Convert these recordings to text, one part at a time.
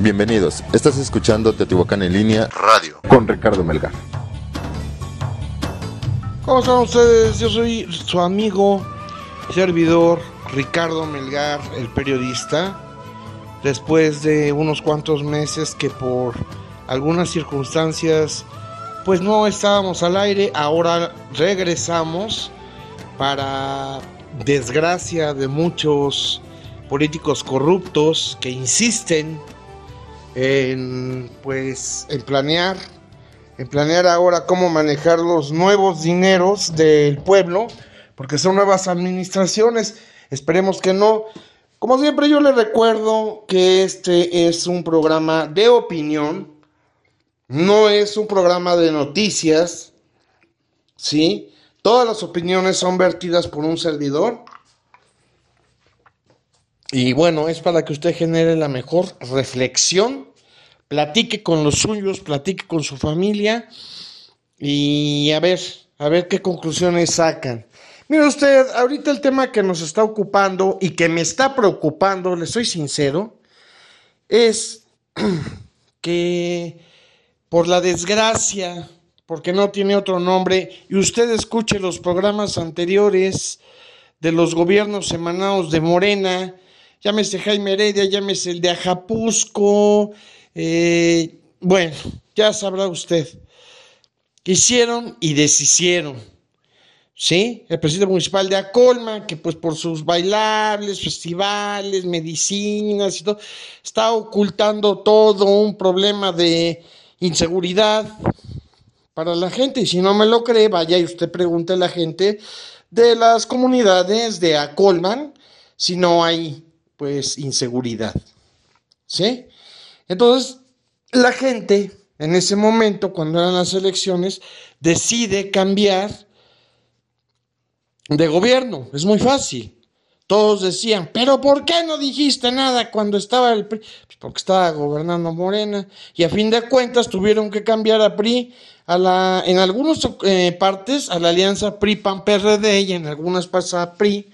Bienvenidos, estás escuchando Teotihuacán en línea radio con Ricardo Melgar. ¿Cómo están ustedes? Yo soy su amigo, servidor Ricardo Melgar, el periodista. Después de unos cuantos meses que por algunas circunstancias pues no estábamos al aire, ahora regresamos para desgracia de muchos políticos corruptos que insisten en pues en planear en planear ahora cómo manejar los nuevos dineros del pueblo porque son nuevas administraciones. Esperemos que no. Como siempre yo les recuerdo que este es un programa de opinión no es un programa de noticias sí todas las opiniones son vertidas por un servidor y bueno, es para que usted genere la mejor reflexión platique con los suyos, platique con su familia y a ver, a ver qué conclusiones sacan. Mire usted, ahorita el tema que nos está ocupando y que me está preocupando, le soy sincero, es que por la desgracia, porque no tiene otro nombre, y usted escuche los programas anteriores de los gobiernos emanados de Morena, llámese Jaime Heredia, llámese el de Ajapusco, eh, bueno, ya sabrá usted. Hicieron y deshicieron. ¿Sí? El presidente municipal de Acolma, que pues por sus bailables, festivales, medicinas y todo, está ocultando todo un problema de inseguridad para la gente. Y si no me lo cree, vaya y usted pregunte a la gente de las comunidades de Acolman si no hay pues inseguridad. ¿Sí? Entonces, la gente en ese momento, cuando eran las elecciones, decide cambiar de gobierno. Es muy fácil. Todos decían, pero ¿por qué no dijiste nada cuando estaba el PRI? Pues porque estaba gobernando Morena. Y a fin de cuentas tuvieron que cambiar a PRI a la, en algunas eh, partes a la alianza PRI-PAN-PRD y en algunas pasa a PRI,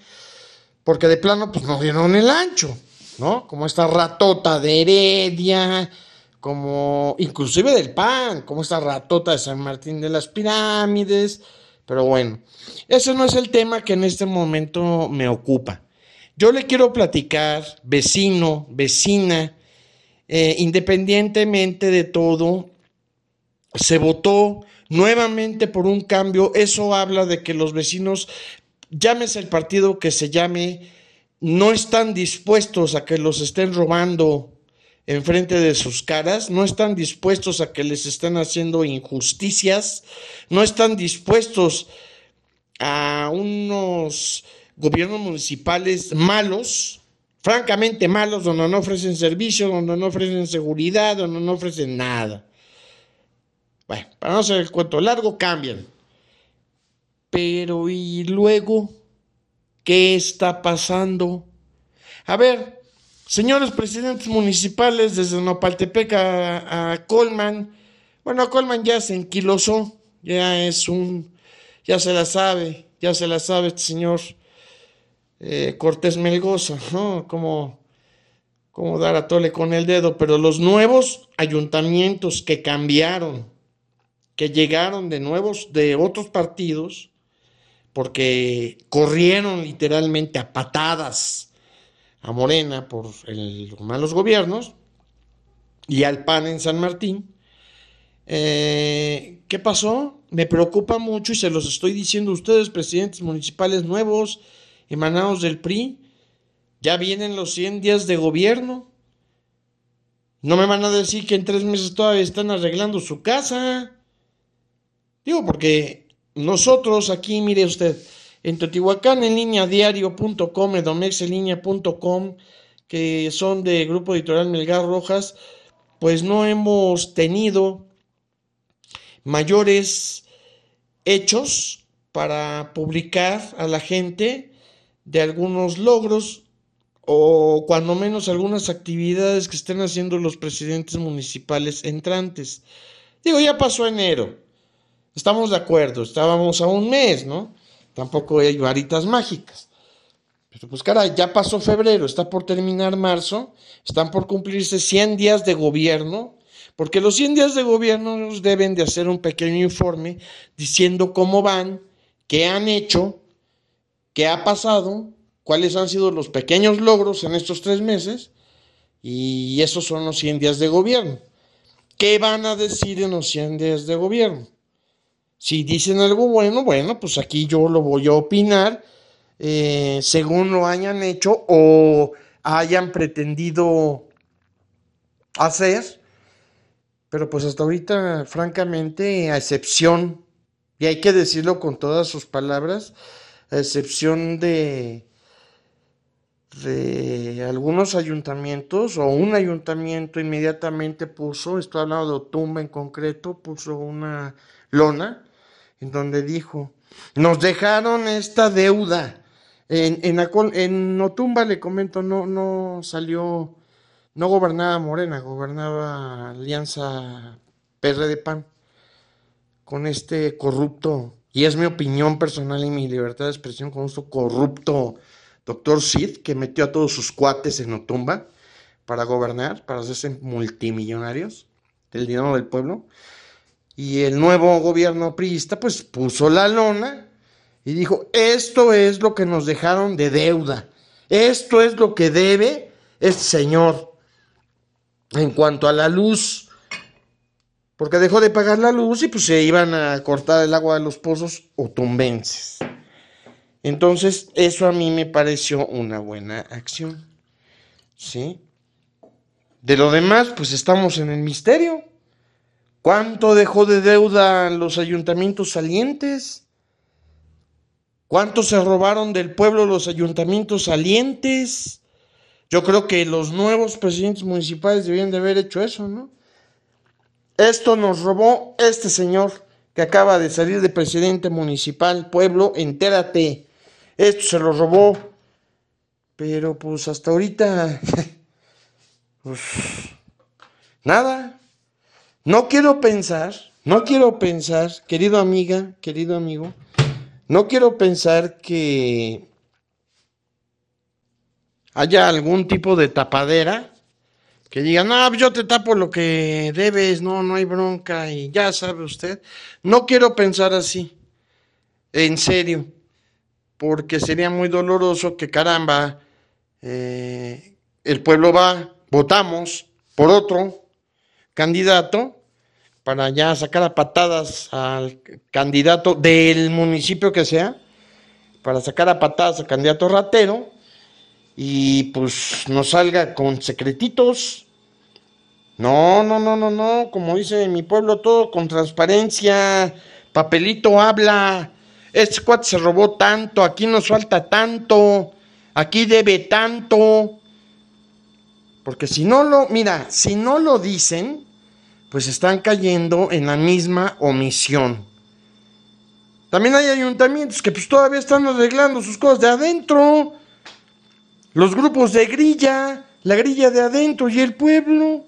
porque de plano pues no dieron el ancho. ¿no? Como esta ratota de Heredia, como inclusive del PAN, como esta ratota de San Martín de las Pirámides, pero bueno, ese no es el tema que en este momento me ocupa. Yo le quiero platicar, vecino, vecina, eh, independientemente de todo, se votó nuevamente por un cambio, eso habla de que los vecinos, llámese el partido que se llame, no están dispuestos a que los estén robando enfrente de sus caras, no están dispuestos a que les estén haciendo injusticias, no están dispuestos a unos gobiernos municipales malos, francamente malos, donde no ofrecen servicios, donde no ofrecen seguridad, donde no ofrecen nada. Bueno, para no hacer el cuento largo, cambian. Pero ¿y luego? ¿Qué está pasando? A ver, señores presidentes municipales desde Nopaltepec a, Colman, bueno, Colman ya se enquilosó, ya es un, ya se la sabe, ya se la sabe este señor eh, Cortés Melgoza, ¿no? Como, como dar a tole con el dedo, pero los nuevos ayuntamientos que cambiaron, que llegaron de nuevos, de otros partidos, porque corrieron literalmente a patadas a Morena por los malos gobiernos y al PAN en San Martín. Eh, ¿Qué pasó? Me preocupa mucho y se los estoy diciendo a ustedes, presidentes municipales nuevos, emanados del PRI. Ya vienen los 100 días de gobierno. No me van a decir que en tres meses todavía están arreglando su casa. Digo, porque nosotros aquí, mire usted, en Teotihuacán en línea diario.com, en que son de Grupo Editorial Melgar Rojas, pues no hemos tenido mayores hechos para publicar a la gente de algunos logros o cuando menos algunas actividades que estén haciendo los presidentes municipales entrantes. Digo, ya pasó enero, Estamos de acuerdo, estábamos a un mes, ¿no? Tampoco hay varitas mágicas. Pero pues caray, ya pasó febrero, está por terminar marzo, están por cumplirse 100 días de gobierno, porque los 100 días de gobierno nos deben de hacer un pequeño informe diciendo cómo van, qué han hecho, qué ha pasado, cuáles han sido los pequeños logros en estos tres meses, y esos son los 100 días de gobierno. ¿Qué van a decir en los 100 días de gobierno? Si dicen algo bueno, bueno, pues aquí yo lo voy a opinar eh, según lo hayan hecho o hayan pretendido hacer. Pero pues hasta ahorita, francamente, a excepción, y hay que decirlo con todas sus palabras, a excepción de, de algunos ayuntamientos o un ayuntamiento inmediatamente puso, estoy hablando de Otumba en concreto, puso una lona en donde dijo, nos dejaron esta deuda. En, en, en Otumba le comento, no, no salió, no gobernaba Morena, gobernaba Alianza PRD PAN con este corrupto, y es mi opinión personal y mi libertad de expresión con este corrupto doctor Sid, que metió a todos sus cuates en Otumba para gobernar, para hacerse multimillonarios del dinero del pueblo. Y el nuevo gobierno priista pues puso la lona y dijo, esto es lo que nos dejaron de deuda, esto es lo que debe este señor en cuanto a la luz, porque dejó de pagar la luz y pues se iban a cortar el agua de los pozos otumbenses. Entonces, eso a mí me pareció una buena acción. ¿Sí? De lo demás, pues estamos en el misterio. ¿Cuánto dejó de deuda los ayuntamientos salientes? ¿Cuánto se robaron del pueblo los ayuntamientos salientes? Yo creo que los nuevos presidentes municipales debían de haber hecho eso, ¿no? Esto nos robó este señor que acaba de salir de presidente municipal, pueblo, entérate esto se lo robó. Pero pues hasta ahorita, pues nada. No quiero pensar, no quiero pensar, querido amiga, querido amigo, no quiero pensar que haya algún tipo de tapadera que diga, no, pues, yo te tapo lo que debes, no, no hay bronca y ya sabe usted. No quiero pensar así, en serio porque sería muy doloroso que caramba, eh, el pueblo va, votamos por otro candidato para ya sacar a patadas al candidato del municipio que sea, para sacar a patadas al candidato ratero y pues nos salga con secretitos. No, no, no, no, no, como dice mi pueblo, todo con transparencia, papelito habla, este cuate se robó tanto, aquí nos falta tanto, aquí debe tanto. Porque si no lo, mira, si no lo dicen, pues están cayendo en la misma omisión. También hay ayuntamientos que pues todavía están arreglando sus cosas de adentro. Los grupos de grilla, la grilla de adentro y el pueblo.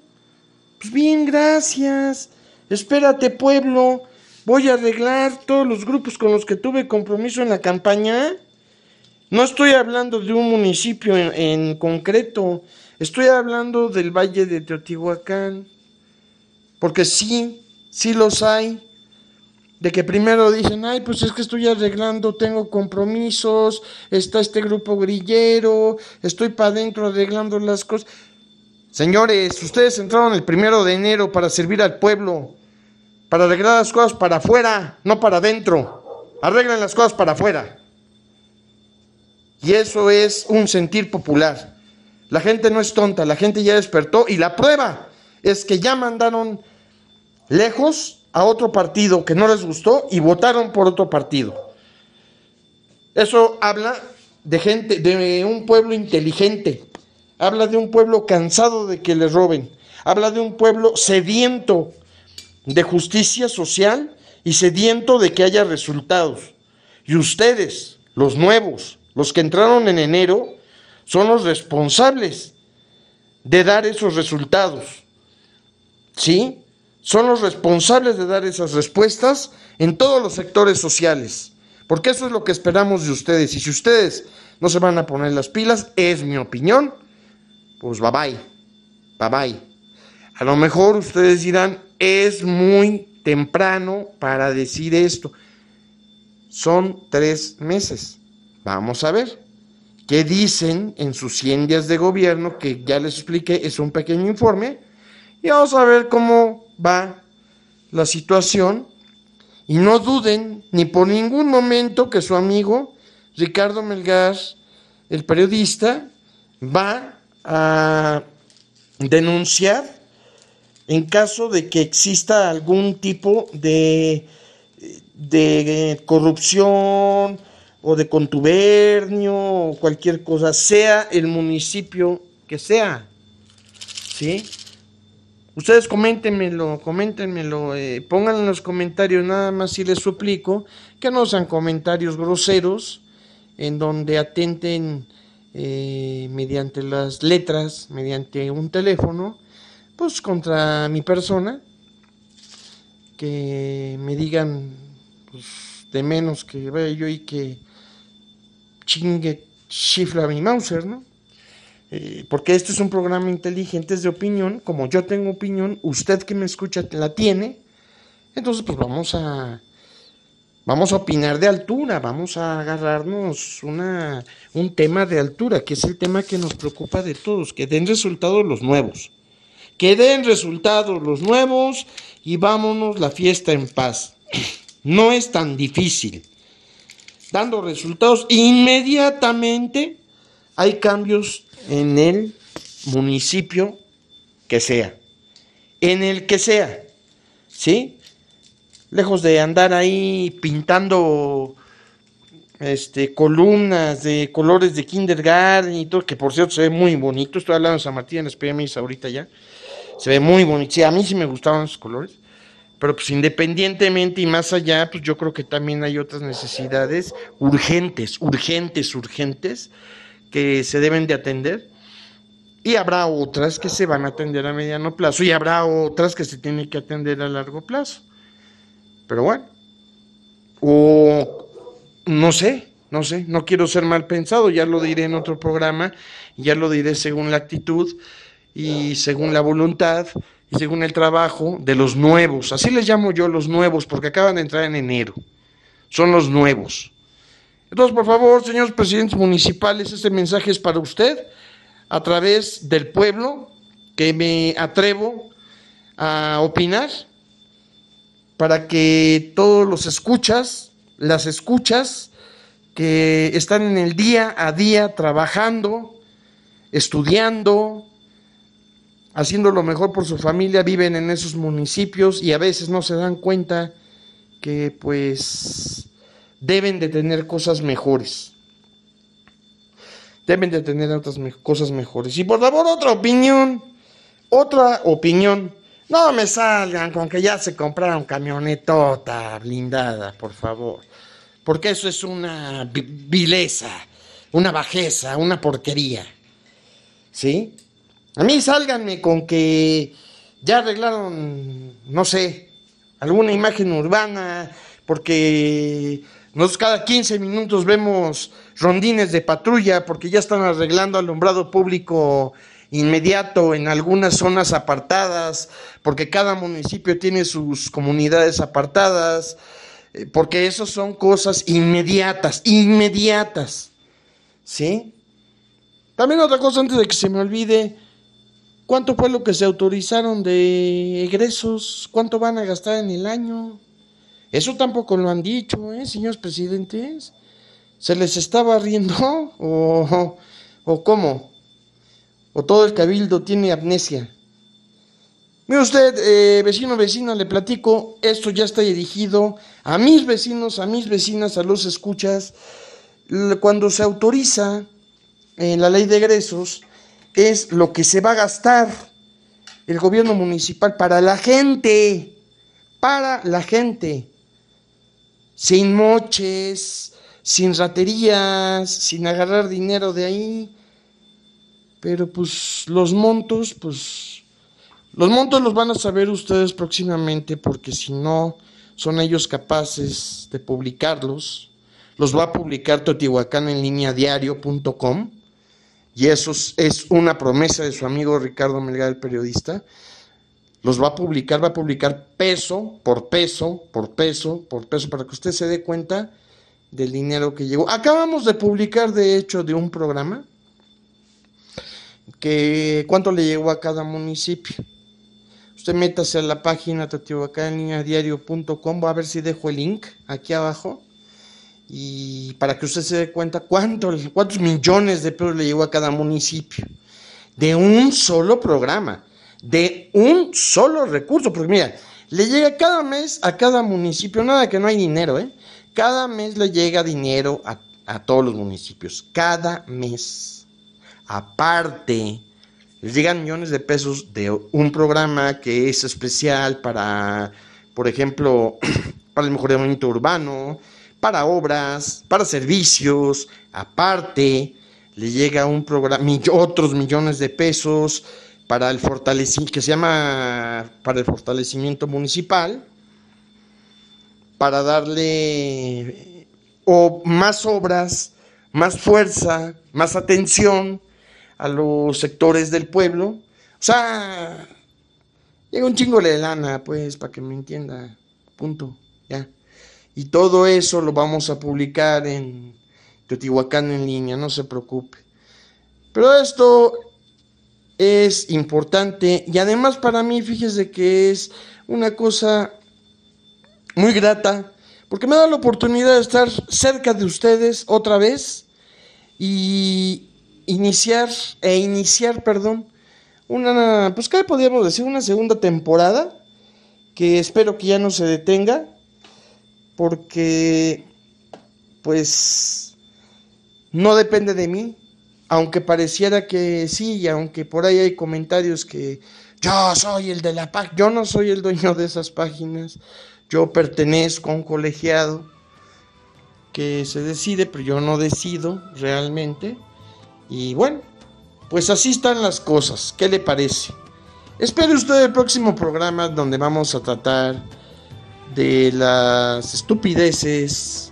Pues bien, gracias. Espérate, pueblo voy a arreglar todos los grupos con los que tuve compromiso en la campaña. No estoy hablando de un municipio en, concreto, estoy hablando del Valle de Teotihuacán, porque sí, sí los hay, de que primero dicen, ay, pues es que estoy arreglando, tengo compromisos, está este grupo grillero, estoy para adentro arreglando las cosas. Señores, ustedes entraron el primero de enero para servir al pueblo para arreglar las cosas para afuera, no para adentro. Arreglen las cosas para afuera. Y eso es un sentir popular. La gente no es tonta, la gente ya despertó y la prueba es que ya mandaron lejos a otro partido que no les gustó y votaron por otro partido. Eso habla de gente, de un pueblo inteligente, habla de un pueblo cansado de que le roben, habla de un pueblo sediento de justicia social y sediento de que haya resultados. Y ustedes, los nuevos, los que entraron en enero, son los responsables de dar esos resultados. ¿Sí? Son los responsables de dar esas respuestas en todos los sectores sociales. Porque eso es lo que esperamos de ustedes. Y si ustedes no se van a poner las pilas, es mi opinión, pues bye bye, bye bye. A lo mejor ustedes dirán, es muy temprano para decir esto. Son tres meses. Vamos a ver. ¿Qué dicen en sus 100 días de gobierno? Que ya les expliqué, es un pequeño informe. Y vamos a ver cómo va la situación. Y no duden ni por ningún momento que su amigo Ricardo Melgar, el periodista, va a denunciar en caso de que exista algún tipo de, de corrupción o de contubernio o cualquier cosa, sea el municipio que sea. ¿Sí? Ustedes coméntenmelo, coméntenmelo, eh, en los comentarios nada más si les suplico que no sean comentarios groseros en donde atenten eh, mediante las letras, mediante un teléfono, pues contra mi persona, que me digan pues, de menos que vaya yo y que chingue, chifla mi Mauser, ¿no? Eh, porque este es un programa inteligente, es de opinión, como yo tengo opinión, usted que me escucha la tiene, entonces pues vamos a, vamos a opinar de altura, vamos a agarrarnos una, un tema de altura, que es el tema que nos preocupa de todos, que den resultados los nuevos, que den resultados los nuevos y vámonos la fiesta en paz. No es tan difícil. Dando resultados inmediatamente hay cambios en el municipio que sea, en el que sea, ¿sí? Lejos de andar ahí pintando este, columnas de colores de kindergarten y todo, que por cierto se ve muy bonito, estoy hablando de San Martín en las PMIs ahorita ya, se ve muy bonito, sí, a mí sí me gustaban esos colores, pero pues independientemente y más allá, pues yo creo que también hay otras necesidades urgentes, urgentes, urgentes, que se deben de atender y habrá otras que se van a atender a mediano plazo y habrá otras que se tienen que atender a largo plazo. Pero bueno, o no sé, no sé, no quiero ser mal pensado, ya lo diré en otro programa, ya lo diré según la actitud y según la voluntad y según el trabajo de los nuevos, así les llamo yo los nuevos porque acaban de entrar en enero, son los nuevos. Entonces, por favor, señores presidentes municipales, este mensaje es para usted, a través del pueblo, que me atrevo a opinar, para que todos los escuchas, las escuchas, que están en el día a día trabajando, estudiando, haciendo lo mejor por su familia, viven en esos municipios y a veces no se dan cuenta que pues deben de tener cosas mejores. Deben de tener otras cosas mejores. Y por favor, otra opinión. Otra opinión. No me salgan con que ya se compraron camionetota blindada, por favor. Porque eso es una vileza, una bajeza, una porquería. ¿Sí? A mí sálganme con que ya arreglaron, no sé, alguna imagen urbana, porque nosotros cada 15 minutos vemos rondines de patrulla porque ya están arreglando alumbrado público inmediato en algunas zonas apartadas, porque cada municipio tiene sus comunidades apartadas, eh, porque eso son cosas inmediatas, inmediatas. ¿Sí? También otra cosa antes de que se me olvide, ¿cuánto fue lo que se autorizaron de egresos? ¿Cuánto van a gastar en el año? Eso tampoco lo han dicho, ¿eh, señores presidentes? ¿Se les estaba riendo? ¿O, o cómo? ¿O todo el cabildo tiene amnesia? Mire usted, eh, vecino, vecina, le platico, esto ya está dirigido a mis vecinos, a mis vecinas, a los escuchas. Cuando se autoriza en la ley de egresos, es lo que se va a gastar el gobierno municipal para la gente, para la gente. Sin moches, sin raterías, sin agarrar dinero de ahí. Pero pues los montos, pues los montos los van a saber ustedes próximamente porque si no son ellos capaces de publicarlos, los va a publicar Teotihuacán en línea diario.com y eso es, una promesa de su amigo Ricardo Melgar, el periodista. Los va a publicar, va a publicar peso por peso, por peso, por peso, para que usted se dé cuenta del dinero que llegó. Acabamos de publicar, de hecho, de un programa que cuánto le llegó a cada municipio. Usted métase a la página diario.com, va a ver si dejo el link aquí abajo. Y para que usted se dé cuenta cuántos, cuántos millones de pesos le llegó a cada municipio. De un solo programa, de un solo recurso. Porque mira, le llega cada mes a cada municipio, nada que no hay dinero, ¿eh? Cada mes le llega dinero a, a todos los municipios, cada mes. Aparte, les llegan millones de pesos de un programa que es especial para, por ejemplo, para el mejoramiento urbano, para obras, para servicios. Aparte, le llega un programa, otros millones de pesos para el fortalecimiento, que se llama para el fortalecimiento municipal, para darle o más obras, más fuerza, más atención a los sectores del pueblo. O sea, llega un chingo de lana, pues, para que me entienda. Punto. Ya. Y todo eso lo vamos a publicar en Teotihuacán en línea, no se preocupe. Pero esto es importante y además para mí, fíjese que es una cosa muy grata, porque me da la oportunidad de estar cerca de ustedes otra vez y iniciar, e iniciar, perdón, una, pues ¿qué podríamos decir? Una segunda temporada que espero que ya no se detenga, porque pues no depende de mí, aunque pareciera que sí, y aunque por ahí hay comentarios que yo soy el de la página, yo no soy el dueño de esas páginas, yo pertenezco a un colegiado que se decide, pero yo no decido realmente. Y bueno, pues así están las cosas. ¿Qué le parece? Espere usted el próximo programa donde vamos a tratar de las estupideces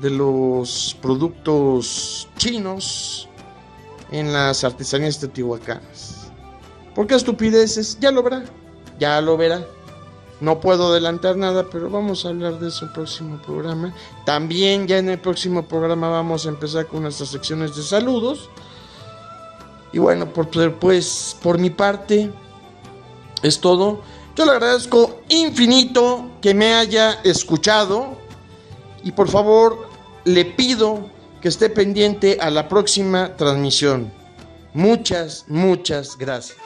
de los productos chinos en las artesanías teotihuacanas. ¿Por qué estupideces? Ya lo verá, ya lo verá. No puedo adelantar nada, pero vamos a hablar de eso en el próximo programa. También ya en el próximo programa vamos a empezar con nuestras secciones de saludos. Y bueno, por, pues por mi parte es todo. Yo le agradezco infinito que me haya escuchado y por favor le pido que esté pendiente a la próxima transmisión. Muchas, muchas gracias.